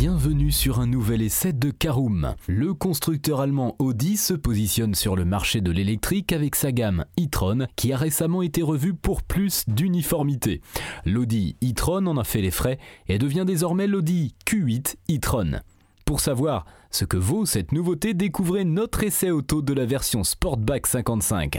Bienvenue sur un nouvel essai de Caroom. Le constructeur allemand Audi se positionne sur le marché de l'électrique avec sa gamme e-tron qui a récemment été revue pour plus d'uniformité. L'Audi e-tron en a fait les frais et devient désormais l'Audi Q8 e-tron. Pour savoir ce que vaut cette nouveauté, découvrez notre essai auto de la version Sportback 55.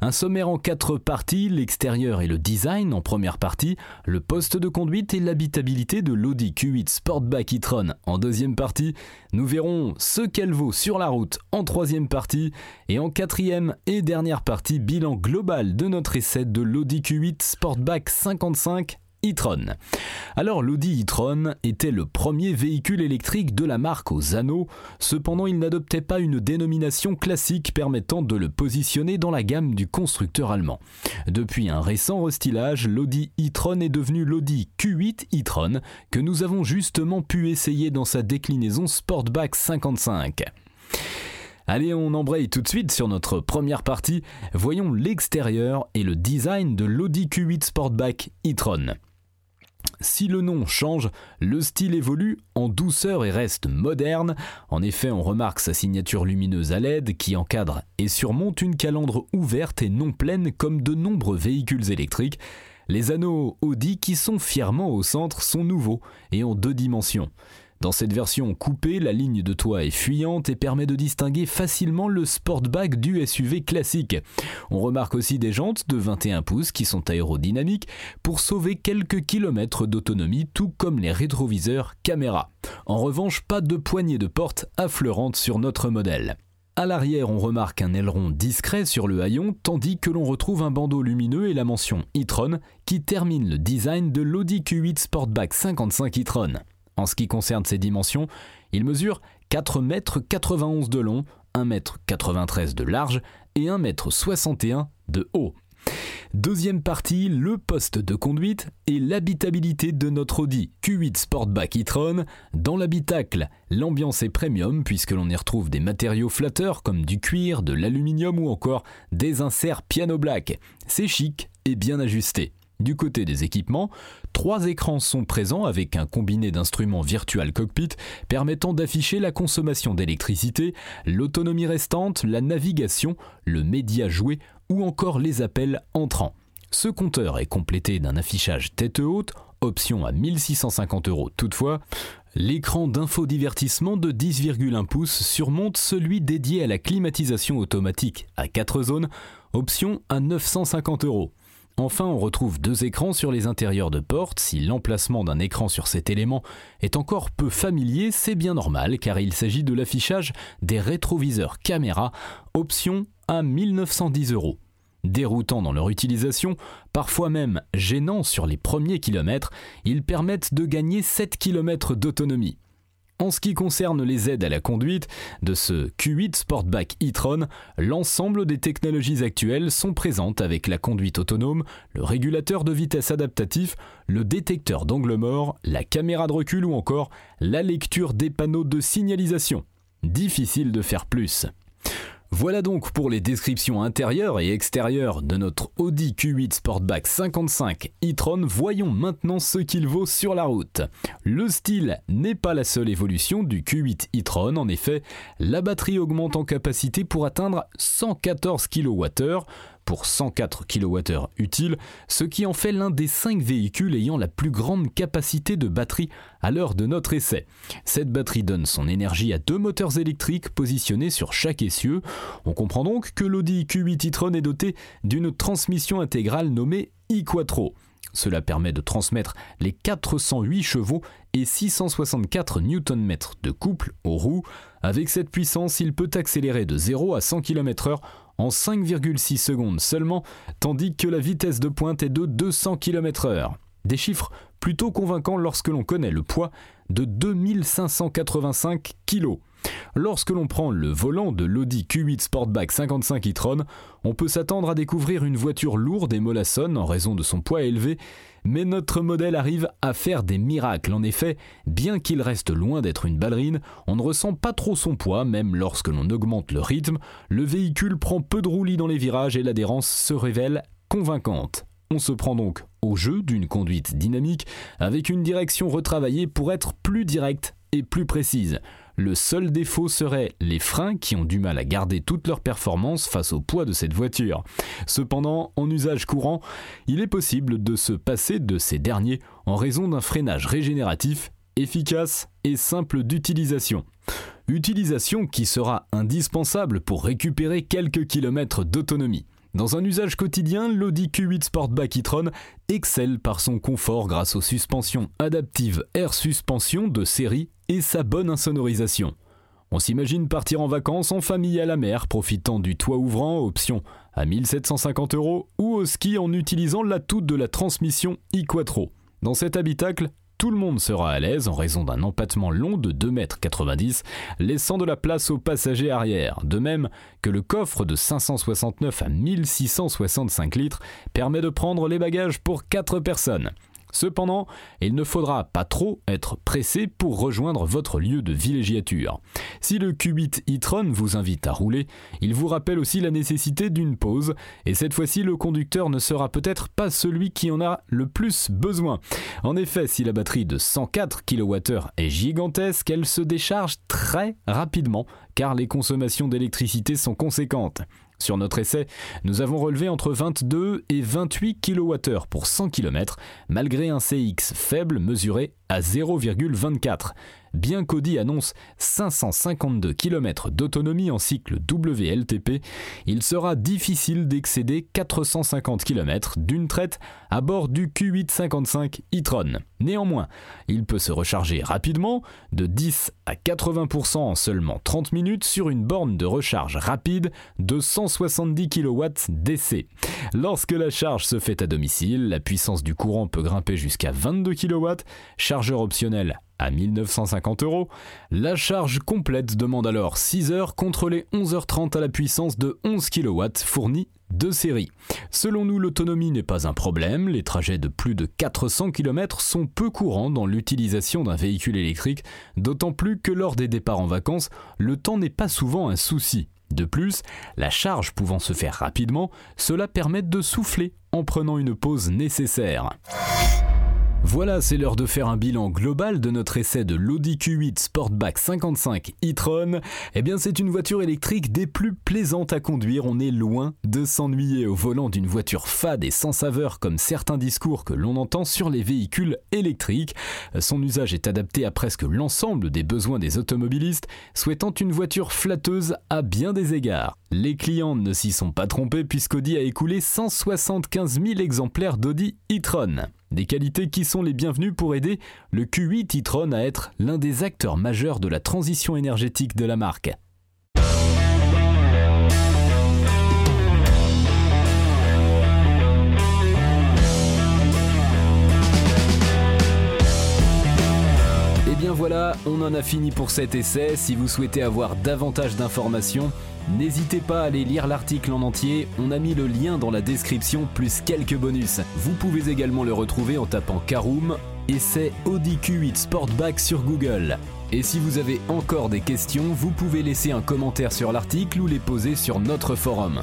Un sommaire en quatre parties, l'extérieur et le design en première partie, le poste de conduite et l'habitabilité de l'Audi Q8 Sportback e-tron en deuxième partie. Nous verrons ce qu'elle vaut sur la route en troisième partie. Et en quatrième et dernière partie, bilan global de notre essai de l'Audi Q8 Sportback 55 e-tron. Alors l'Audi e-tron était le premier véhicule électrique de la marque aux anneaux, cependant il n'adoptait pas une dénomination classique permettant de le positionner dans la gamme du constructeur allemand. Depuis un récent restylage, l'Audi e-tron est devenu l'Audi Q8 e-tron que nous avons justement pu essayer dans sa déclinaison Sportback 55. Allez, on embraye tout de suite sur notre première partie. Voyons l'extérieur et le design de l'Audi Q8 Sportback e-tron. Si le nom change, le style évolue en douceur et reste moderne. En effet, on remarque sa signature lumineuse à LED qui encadre et surmonte une calandre ouverte et non pleine comme de nombreux véhicules électriques. Les anneaux Audi qui sont fièrement au centre sont nouveaux et en deux dimensions. Dans cette version coupée, la ligne de toit est fuyante et permet de distinguer facilement le Sportback du SUV classique. On remarque aussi des jantes de 21 pouces qui sont aérodynamiques pour sauver quelques kilomètres d'autonomie, tout comme les rétroviseurs caméra. En revanche, pas de poignée de porte affleurante sur notre modèle. À l'arrière, on remarque un aileron discret sur le haillon, tandis que l'on retrouve un bandeau lumineux et la mention e-tron qui termine le design de l'Audi Q8 Sportback 55 e-tron. En ce qui concerne ses dimensions, il mesure 4,91 m de long, 1,93 m de large et 1,61 m de haut. Deuxième partie, le poste de conduite et l'habitabilité de notre Audi Q8 Sportback e-tron. Dans l'habitacle, l'ambiance est premium puisque l'on y retrouve des matériaux flatteurs comme du cuir, de l'aluminium ou encore des inserts piano black. C'est chic et bien ajusté. Du côté des équipements, trois écrans sont présents avec un combiné d'instruments virtual cockpit permettant d'afficher la consommation d'électricité, l'autonomie restante, la navigation, le média joué ou encore les appels entrants. Ce compteur est complété d'un affichage tête haute, option à 1650 euros toutefois. L'écran d'infodivertissement de 10,1 pouces surmonte celui dédié à la climatisation automatique à 4 zones, option à 950 euros. Enfin, on retrouve deux écrans sur les intérieurs de portes. Si l'emplacement d'un écran sur cet élément est encore peu familier, c'est bien normal car il s'agit de l'affichage des rétroviseurs caméra, option à 1910 euros. Déroutant dans leur utilisation, parfois même gênant sur les premiers kilomètres, ils permettent de gagner 7 km d'autonomie. En ce qui concerne les aides à la conduite de ce Q8 Sportback e-tron, l'ensemble des technologies actuelles sont présentes avec la conduite autonome, le régulateur de vitesse adaptatif, le détecteur d'angle mort, la caméra de recul ou encore la lecture des panneaux de signalisation. Difficile de faire plus. Voilà donc pour les descriptions intérieures et extérieures de notre Audi Q8 Sportback 55 e-tron. Voyons maintenant ce qu'il vaut sur la route. Le style n'est pas la seule évolution du Q8 e-tron. En effet, la batterie augmente en capacité pour atteindre 114 kWh pour 104 kWh utile, ce qui en fait l'un des 5 véhicules ayant la plus grande capacité de batterie à l'heure de notre essai. Cette batterie donne son énergie à deux moteurs électriques positionnés sur chaque essieu. On comprend donc que l'Audi Q8 e-tron est doté d'une transmission intégrale nommée e-quattro. Cela permet de transmettre les 408 chevaux et 664 Nm de couple aux roues. Avec cette puissance, il peut accélérer de 0 à 100 km/h en 5,6 secondes seulement, tandis que la vitesse de pointe est de 200 km/h. Des chiffres plutôt convaincants lorsque l'on connaît le poids de 2585 kg. Lorsque l'on prend le volant de l'Audi Q8 Sportback 55 e-tron, on peut s'attendre à découvrir une voiture lourde et mollassonne en raison de son poids élevé, mais notre modèle arrive à faire des miracles. En effet, bien qu'il reste loin d'être une ballerine, on ne ressent pas trop son poids, même lorsque l'on augmente le rythme. Le véhicule prend peu de roulis dans les virages et l'adhérence se révèle convaincante. On se prend donc au jeu d'une conduite dynamique avec une direction retravaillée pour être plus directe et plus précise. Le seul défaut serait les freins qui ont du mal à garder toute leur performance face au poids de cette voiture. Cependant, en usage courant, il est possible de se passer de ces derniers en raison d'un freinage régénératif efficace et simple d'utilisation. Utilisation qui sera indispensable pour récupérer quelques kilomètres d'autonomie. Dans un usage quotidien, l'Audi Q8 Sportback e-tron excelle par son confort grâce aux suspensions adaptives Air Suspension de série et sa bonne insonorisation. On s'imagine partir en vacances en famille à la mer, profitant du toit ouvrant, option à 1750 euros, ou au ski en utilisant l'atout de la transmission e-quattro. Dans cet habitacle, tout le monde sera à l'aise en raison d'un empattement long de 2,90 m, laissant de la place aux passagers arrière. De même que le coffre de 569 à 1665 litres permet de prendre les bagages pour 4 personnes. Cependant, il ne faudra pas trop être pressé pour rejoindre votre lieu de villégiature. Si le Qubit e-tron vous invite à rouler, il vous rappelle aussi la nécessité d'une pause, et cette fois-ci le conducteur ne sera peut-être pas celui qui en a le plus besoin. En effet, si la batterie de 104 kWh est gigantesque, elle se décharge très rapidement, car les consommations d'électricité sont conséquentes. Sur notre essai, nous avons relevé entre 22 et 28 kWh pour 100 km, malgré un CX faible mesuré à 0,24 bien qu'Audi annonce 552 km d'autonomie en cycle WLTP, il sera difficile d'excéder 450 km d'une traite à bord du Q855 e-tron. Néanmoins, il peut se recharger rapidement, de 10 à 80% en seulement 30 minutes sur une borne de recharge rapide de 170 kW DC. Lorsque la charge se fait à domicile, la puissance du courant peut grimper jusqu'à 22 kW, chargeur optionnel à 1950 euros. La charge complète demande alors 6 heures contre les 11h30 à la puissance de 11 kW fournie de série. Selon nous, l'autonomie n'est pas un problème, les trajets de plus de 400 km sont peu courants dans l'utilisation d'un véhicule électrique, d'autant plus que lors des départs en vacances, le temps n'est pas souvent un souci. De plus, la charge pouvant se faire rapidement, cela permet de souffler en prenant une pause nécessaire. Voilà, c'est l'heure de faire un bilan global de notre essai de l'Audi Q8 Sportback 55 e-tron. Eh bien, c'est une voiture électrique des plus plaisantes à conduire. On est loin de s'ennuyer au volant d'une voiture fade et sans saveur comme certains discours que l'on entend sur les véhicules électriques. Son usage est adapté à presque l'ensemble des besoins des automobilistes, souhaitant une voiture flatteuse à bien des égards. Les clients ne s'y sont pas trompés puisqu'Audi a écoulé 175 000 exemplaires d'Audi e-tron. Des qualités qui sont les bienvenues pour aider le Q8 e-tron à être l'un des acteurs majeurs de la transition énergétique de la marque. Et eh bien voilà, on en a fini pour cet essai. Si vous souhaitez avoir davantage d'informations, N'hésitez pas à aller lire l'article en entier, on a mis le lien dans la description plus quelques bonus. Vous pouvez également le retrouver en tapant Caroom et c'est Audi Q8 Sportback sur Google. Et si vous avez encore des questions, vous pouvez laisser un commentaire sur l'article ou les poser sur notre forum.